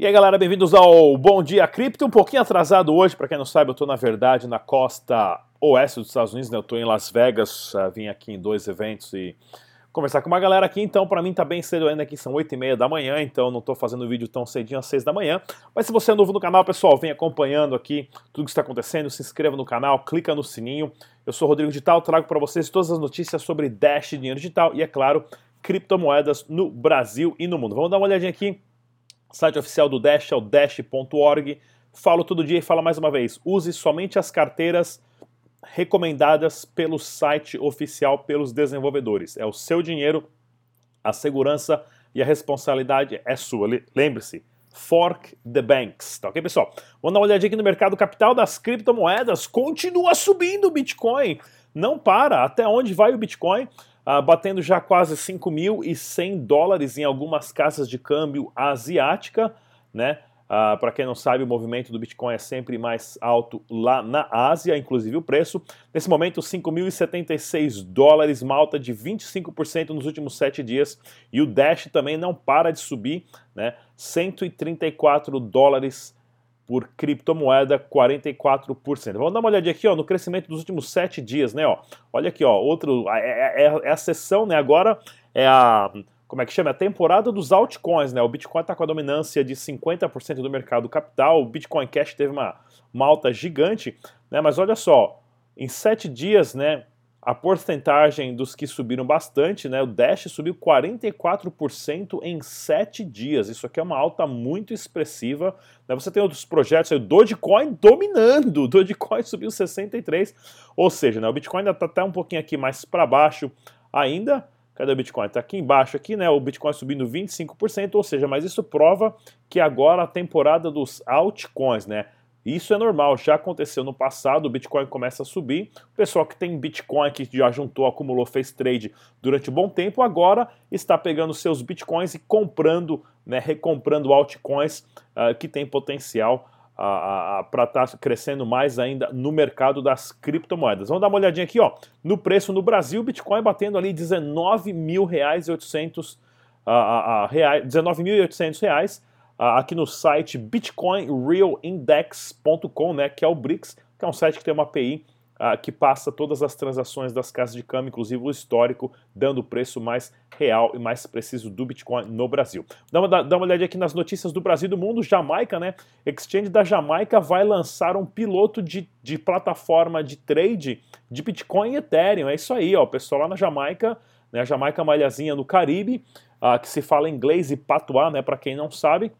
E aí galera, bem-vindos ao Bom Dia Cripto. Um pouquinho atrasado hoje, para quem não sabe, eu estou na verdade na costa oeste dos Estados Unidos, né? eu estou em Las Vegas, uh, vim aqui em dois eventos e conversar com uma galera aqui, então para mim tá bem cedo ainda aqui, são 8 e meia da manhã, então não estou fazendo vídeo tão cedinho às 6 da manhã, mas se você é novo no canal, pessoal, vem acompanhando aqui tudo que está acontecendo, se inscreva no canal, clica no sininho, eu sou Rodrigo Digital, trago para vocês todas as notícias sobre Dash, dinheiro digital e, é claro, criptomoedas no Brasil e no mundo. Vamos dar uma olhadinha aqui Site oficial do Dash é o dash.org. Falo todo dia e falo mais uma vez: use somente as carteiras recomendadas pelo site oficial pelos desenvolvedores. É o seu dinheiro, a segurança e a responsabilidade é sua. Lembre-se, fork the banks. Tá ok, pessoal? Vamos dar uma olhadinha aqui no mercado capital das criptomoedas. Continua subindo o Bitcoin. Não para. Até onde vai o Bitcoin? Uh, batendo já quase 5.100 dólares em algumas casas de câmbio asiática, né? Uh, Para quem não sabe, o movimento do Bitcoin é sempre mais alto lá na Ásia, inclusive o preço. Nesse momento, 5.076 dólares, uma alta de 25% nos últimos 7 dias. E o Dash também não para de subir, né? 134 dólares por criptomoeda 44%. Vamos dar uma olhadinha aqui ó, no crescimento dos últimos sete dias, né? Ó. Olha aqui, ó, outro, é, é, é, é a sessão, né? Agora é a como é que chama? É a temporada dos altcoins, né? O Bitcoin está com a dominância de 50% do mercado capital, o Bitcoin Cash teve uma, uma alta gigante, né? Mas olha só, em sete dias, né? A porcentagem dos que subiram bastante, né? O Dash subiu 44% em 7 dias. Isso aqui é uma alta muito expressiva. Né? Você tem outros projetos, o Dogecoin dominando. O Dogecoin subiu 63%. Ou seja, né? o Bitcoin ainda está até um pouquinho aqui mais para baixo ainda. Cadê o Bitcoin? Está aqui embaixo, aqui, né? O Bitcoin subindo 25%, ou seja, mas isso prova que agora a temporada dos altcoins, né? Isso é normal, já aconteceu no passado, o Bitcoin começa a subir, o pessoal que tem Bitcoin, que já juntou, acumulou, fez trade durante um bom tempo, agora está pegando seus Bitcoins e comprando, né, recomprando altcoins uh, que tem potencial uh, uh, para estar tá crescendo mais ainda no mercado das criptomoedas. Vamos dar uma olhadinha aqui, ó, no preço no Brasil, Bitcoin batendo ali 19 mil reais e 800 reais, 19.800 reais, aqui no site bitcoinrealindex.com, né, que é o BRICS, que é um site que tem uma API uh, que passa todas as transações das casas de câmbio, inclusive o histórico, dando o preço mais real e mais preciso do Bitcoin no Brasil. Dá uma, dá uma olhadinha aqui nas notícias do Brasil e do mundo. Jamaica, né? Exchange da Jamaica vai lançar um piloto de, de plataforma de trade de Bitcoin e Ethereum. É isso aí, ó. O pessoal lá na Jamaica, né? A Jamaica é malhazinha no Caribe, uh, que se fala inglês e patuá, né? Para quem não sabe.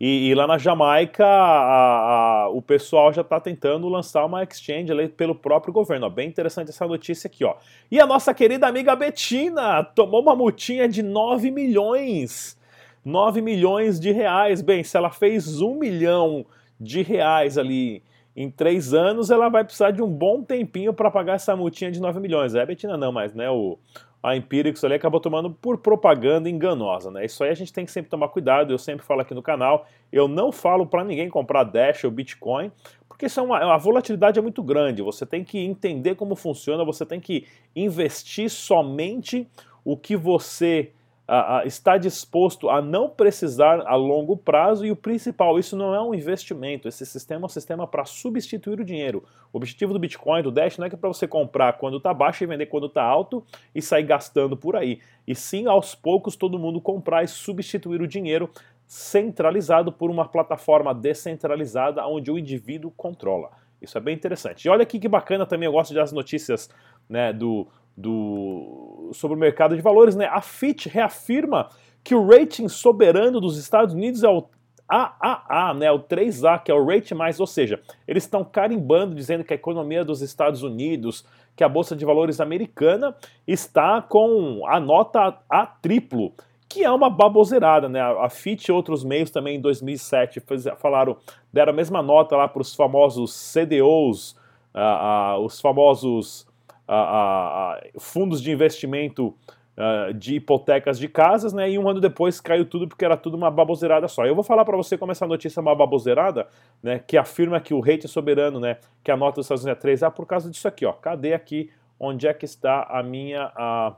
E, e, lá na Jamaica, a, a, o pessoal já está tentando lançar uma exchange ali pelo próprio governo. Ó, bem interessante essa notícia aqui. Ó. E a nossa querida amiga Betina tomou uma multinha de 9 milhões. 9 milhões de reais. Bem, se ela fez 1 milhão de reais ali em três anos, ela vai precisar de um bom tempinho para pagar essa multinha de 9 milhões. É, Betina não, mas né, o, a Empíricos ali acabou tomando por propaganda enganosa, né? Isso aí a gente tem que sempre tomar cuidado, eu sempre falo aqui no canal, eu não falo para ninguém comprar Dash ou Bitcoin, porque isso é uma, a volatilidade é muito grande, você tem que entender como funciona, você tem que investir somente o que você a, a, está disposto a não precisar a longo prazo e o principal, isso não é um investimento, esse sistema é um sistema para substituir o dinheiro. O objetivo do Bitcoin, do Dash, não é que é para você comprar quando está baixo e vender quando está alto e sair gastando por aí. E sim, aos poucos, todo mundo comprar e substituir o dinheiro centralizado por uma plataforma descentralizada onde o indivíduo controla. Isso é bem interessante. E olha aqui que bacana também, eu gosto das notícias né, do, do, sobre o mercado de valores, né? A Fitch reafirma que o rating soberano dos Estados Unidos é o AAA, né, o 3A, que é o rate mais, ou seja, eles estão carimbando dizendo que a economia dos Estados Unidos, que a bolsa de valores americana está com a nota A triplo, que é uma baboseirada, né? A Fitch e outros meios também em 2007 falaram, deram a mesma nota lá para os famosos CDOs, uh, uh, os famosos a, a, fundos de investimento uh, de hipotecas de casas, né? E um ano depois caiu tudo porque era tudo uma baboseirada só. Eu vou falar para você como essa notícia é uma baboseirada, né? Que afirma que o rate é soberano, né? Que a nota dos Estados Unidos é 3 a por causa disso aqui, ó. Cadê aqui? Onde é que está a minha a,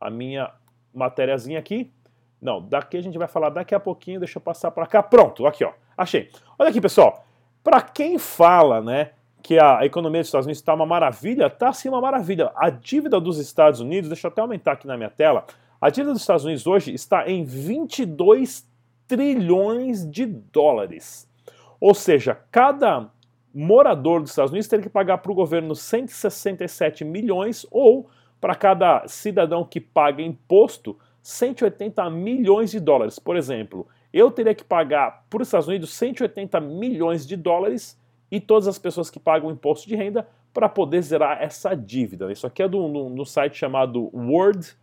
a minha matériazinha aqui? Não, daqui a gente vai falar daqui a pouquinho, deixa eu passar para cá. Pronto, aqui ó, achei. Olha aqui pessoal, para quem fala, né, que a economia dos Estados Unidos está uma maravilha, está sim uma maravilha. A dívida dos Estados Unidos, deixa eu até aumentar aqui na minha tela, a dívida dos Estados Unidos hoje está em 22 trilhões de dólares. Ou seja, cada morador dos Estados Unidos teria que pagar para o governo 167 milhões ou para cada cidadão que paga imposto 180 milhões de dólares. Por exemplo, eu teria que pagar para os Estados Unidos 180 milhões de dólares e todas as pessoas que pagam imposto de renda para poder zerar essa dívida. Isso aqui é do, no, no site chamado Word,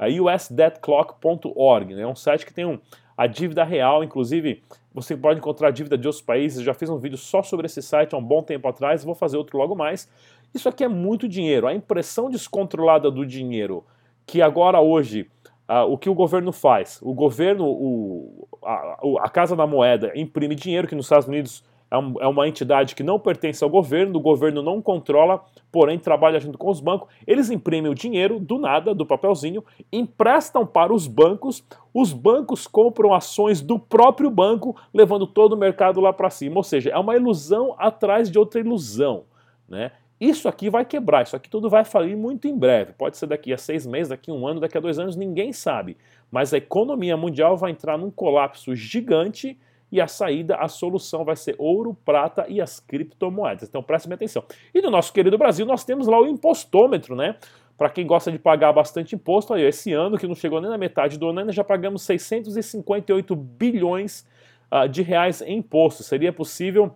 usdebtclock.org. Né? É um site que tem um, a dívida real, inclusive você pode encontrar dívida de outros países. Eu já fiz um vídeo só sobre esse site há um bom tempo atrás, vou fazer outro logo mais. Isso aqui é muito dinheiro. A impressão descontrolada do dinheiro, que agora hoje Uh, o que o governo faz? O governo, o, a, a, Casa da Moeda, imprime dinheiro, que nos Estados Unidos é, é, uma entidade que não pertence ao governo, o governo não controla, porém trabalha junto com os bancos. Eles imprimem o dinheiro do nada, do papelzinho, emprestam para os bancos, os bancos compram ações do próprio banco, levando todo o mercado lá para cima. Ou seja, é uma ilusão atrás de outra ilusão. Né? Isso aqui vai quebrar, isso aqui tudo vai falir muito em breve. Pode ser daqui a seis meses, daqui a um ano, daqui a dois anos, ninguém sabe. Mas a economia mundial vai entrar num colapso gigante e a saída, a solução vai ser ouro, prata e as criptomoedas. Então prestem atenção. E no nosso querido Brasil, nós temos lá o impostômetro, né? Para quem gosta de pagar bastante imposto, aí, esse ano, que não chegou nem na metade do ano, ainda já pagamos 658 bilhões uh, de reais em imposto. Seria possível.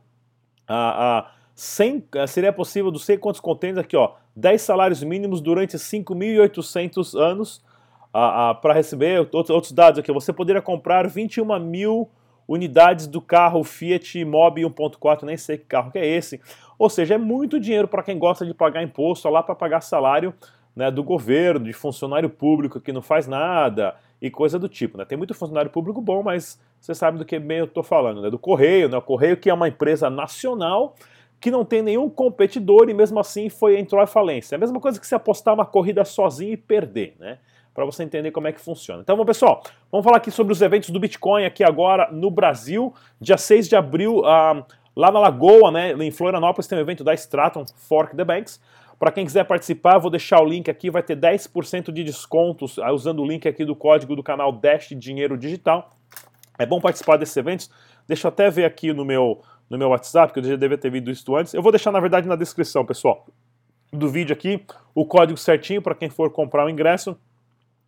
Uh, uh, 100, seria possível, não sei quantos contêineres aqui, ó, 10 salários mínimos durante 5.800 anos para receber outros, outros dados aqui. Você poderia comprar 21 mil unidades do carro Fiat Mobi 1.4, nem sei que carro que é esse. Ou seja, é muito dinheiro para quem gosta de pagar imposto, lá para pagar salário né, do governo, de funcionário público que não faz nada e coisa do tipo. Né? Tem muito funcionário público bom, mas você sabe do que bem eu estou falando, né? do Correio, né? o Correio que é uma empresa nacional que não tem nenhum competidor e mesmo assim foi entrou à falência. É a mesma coisa que se apostar uma corrida sozinho e perder, né? Para você entender como é que funciona. Então, bom, pessoal, vamos falar aqui sobre os eventos do Bitcoin aqui agora no Brasil. Dia 6 de abril, uh, lá na Lagoa, né, em Florianópolis, tem um evento da Stratum Fork the Banks. Para quem quiser participar, vou deixar o link aqui, vai ter 10% de descontos uh, usando o link aqui do código do canal Dash Dinheiro Digital. É bom participar desses eventos. Deixa eu até ver aqui no meu, no meu WhatsApp, que eu já devia ter visto isso antes. Eu vou deixar, na verdade, na descrição, pessoal, do vídeo aqui, o código certinho para quem for comprar o ingresso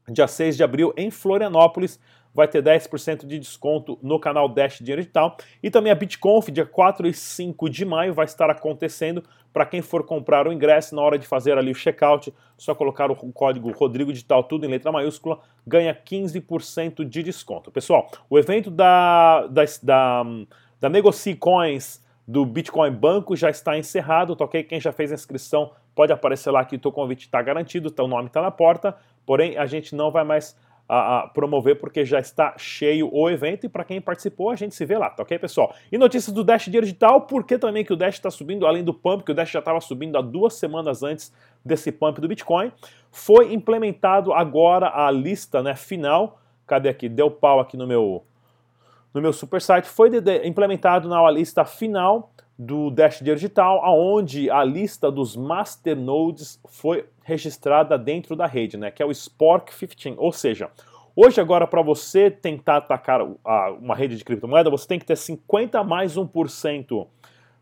dia 6 de abril em Florianópolis. Vai ter 10% de desconto no canal Dash Dinheiro Digital. E também a BitConf, dia 4 e 5 de maio, vai estar acontecendo. Para quem for comprar o ingresso, na hora de fazer ali o checkout, só colocar o código Rodrigo Digital, tudo em letra maiúscula, ganha 15% de desconto. Pessoal, o evento da, da, da, da Negocie Coins do Bitcoin Banco já está encerrado, tá ok? Quem já fez a inscrição pode aparecer lá que o teu convite está garantido, teu nome está na porta, porém a gente não vai mais a, a promover porque já está cheio o evento e para quem participou a gente se vê lá, tá ok pessoal? E notícias do Dash Digital, porque também que o Dash está subindo, além do pump, que o Dash já estava subindo há duas semanas antes desse pump do Bitcoin, foi implementado agora a lista né, final, cadê aqui? Deu pau aqui no meu no meu super site, foi de, de, implementado na lista final do Dash Digital, aonde a lista dos masternodes foi registrada dentro da rede, né, que é o Spork 15. Ou seja, hoje agora para você tentar atacar uma rede de criptomoeda, você tem que ter 50 mais 1%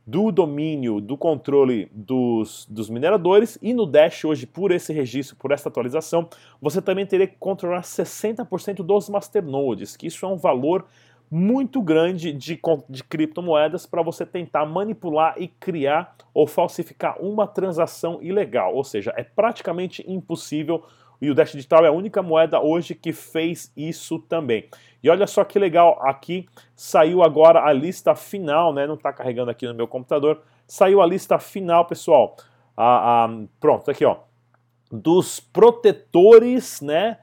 do domínio, do controle dos, dos mineradores e no Dash hoje, por esse registro, por essa atualização, você também teria que controlar 60% dos masternodes, que isso é um valor muito grande de, de criptomoedas para você tentar manipular e criar ou falsificar uma transação ilegal. Ou seja, é praticamente impossível e o Dash Digital é a única moeda hoje que fez isso também. E olha só que legal, aqui saiu agora a lista final, né? Não está carregando aqui no meu computador. Saiu a lista final, pessoal. Ah, ah, pronto, aqui ó. Dos protetores, né?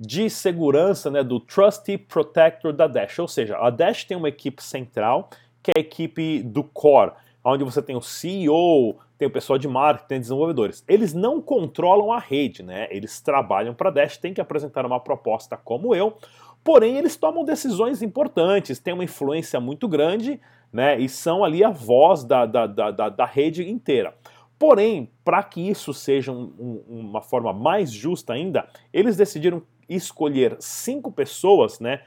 De segurança né, do Trusty Protector da Dash. Ou seja, a Dash tem uma equipe central, que é a equipe do core, onde você tem o CEO, tem o pessoal de marketing, tem desenvolvedores. Eles não controlam a rede, né? Eles trabalham para a Dash, tem que apresentar uma proposta como eu, Porém, eles tomam decisões importantes, têm uma influência muito grande, né? E são ali a voz da, da, da, da, da rede inteira. Porém, para que isso seja um, um, uma forma mais justa ainda, eles decidiram escolher cinco pessoas, né,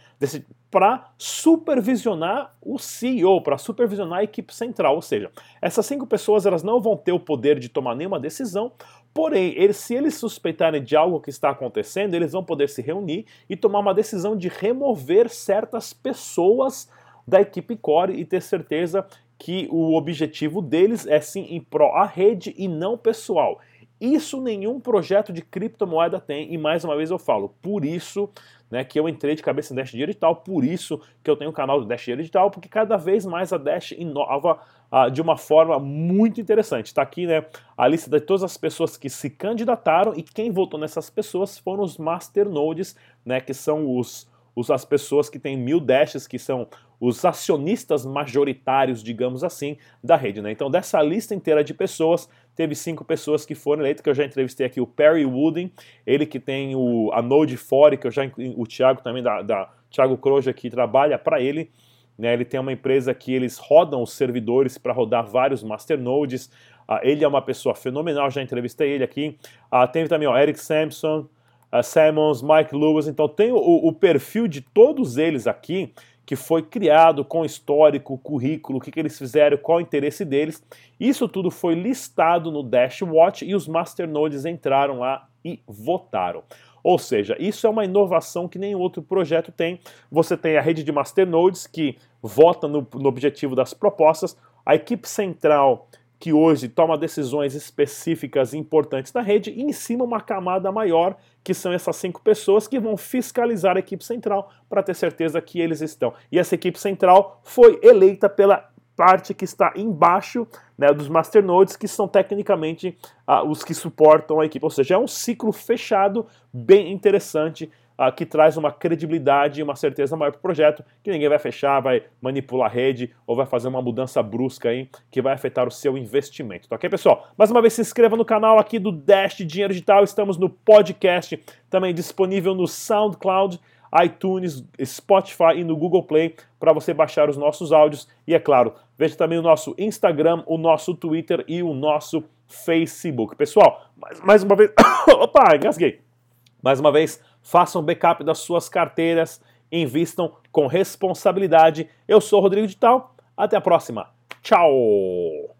para supervisionar o CEO, para supervisionar a equipe central. Ou seja, essas cinco pessoas elas não vão ter o poder de tomar nenhuma decisão, porém, eles, se eles suspeitarem de algo que está acontecendo, eles vão poder se reunir e tomar uma decisão de remover certas pessoas da equipe core e ter certeza que o objetivo deles é sim em pró a rede e não pessoal. Isso nenhum projeto de criptomoeda tem, e mais uma vez eu falo, por isso né, que eu entrei de cabeça em Dash Digital, por isso que eu tenho o canal do Dash Digital, porque cada vez mais a Dash inova uh, de uma forma muito interessante. Está aqui né, a lista de todas as pessoas que se candidataram e quem votou nessas pessoas foram os masternodes, né, que são os, os, as pessoas que têm mil dashes, que são os acionistas majoritários, digamos assim, da rede. Né? Então, dessa lista inteira de pessoas, teve cinco pessoas que foram eleitas, que eu já entrevistei aqui, o Perry Wooden, ele que tem o, a Node 4, que eu já, o Thiago também, da, da Thiago Croja, que trabalha para ele, né, ele tem uma empresa que eles rodam os servidores para rodar vários masternodes, uh, ele é uma pessoa fenomenal, já entrevistei ele aqui, uh, teve também o Eric Sampson, uh, Simmons, Mike Lewis, então tem o, o perfil de todos eles aqui, que foi criado com histórico, currículo, o que, que eles fizeram, qual o interesse deles. Isso tudo foi listado no Dashwatch e os masternodes entraram lá e votaram. Ou seja, isso é uma inovação que nenhum outro projeto tem. Você tem a rede de masternodes que vota no, no objetivo das propostas, a equipe central que hoje toma decisões específicas importantes na rede, e em cima uma camada maior, que são essas cinco pessoas que vão fiscalizar a equipe central para ter certeza que eles estão. E essa equipe central foi eleita pela parte que está embaixo né, dos masternodes, que são tecnicamente uh, os que suportam a equipe. Ou seja, é um ciclo fechado bem interessante uh, que traz uma credibilidade e uma certeza maior para o projeto, que ninguém vai fechar, vai manipular a rede ou vai fazer uma mudança brusca aí que vai afetar o seu investimento. Tá ok, pessoal? Mais uma vez, se inscreva no canal aqui do Dash Dinheiro Digital. Estamos no podcast, também disponível no SoundCloud iTunes, Spotify e no Google Play para você baixar os nossos áudios. E é claro, veja também o nosso Instagram, o nosso Twitter e o nosso Facebook. Pessoal, mais, mais uma vez. Opa, engasguei. Mais uma vez, façam backup das suas carteiras, invistam com responsabilidade. Eu sou Rodrigo Digital, até a próxima. Tchau!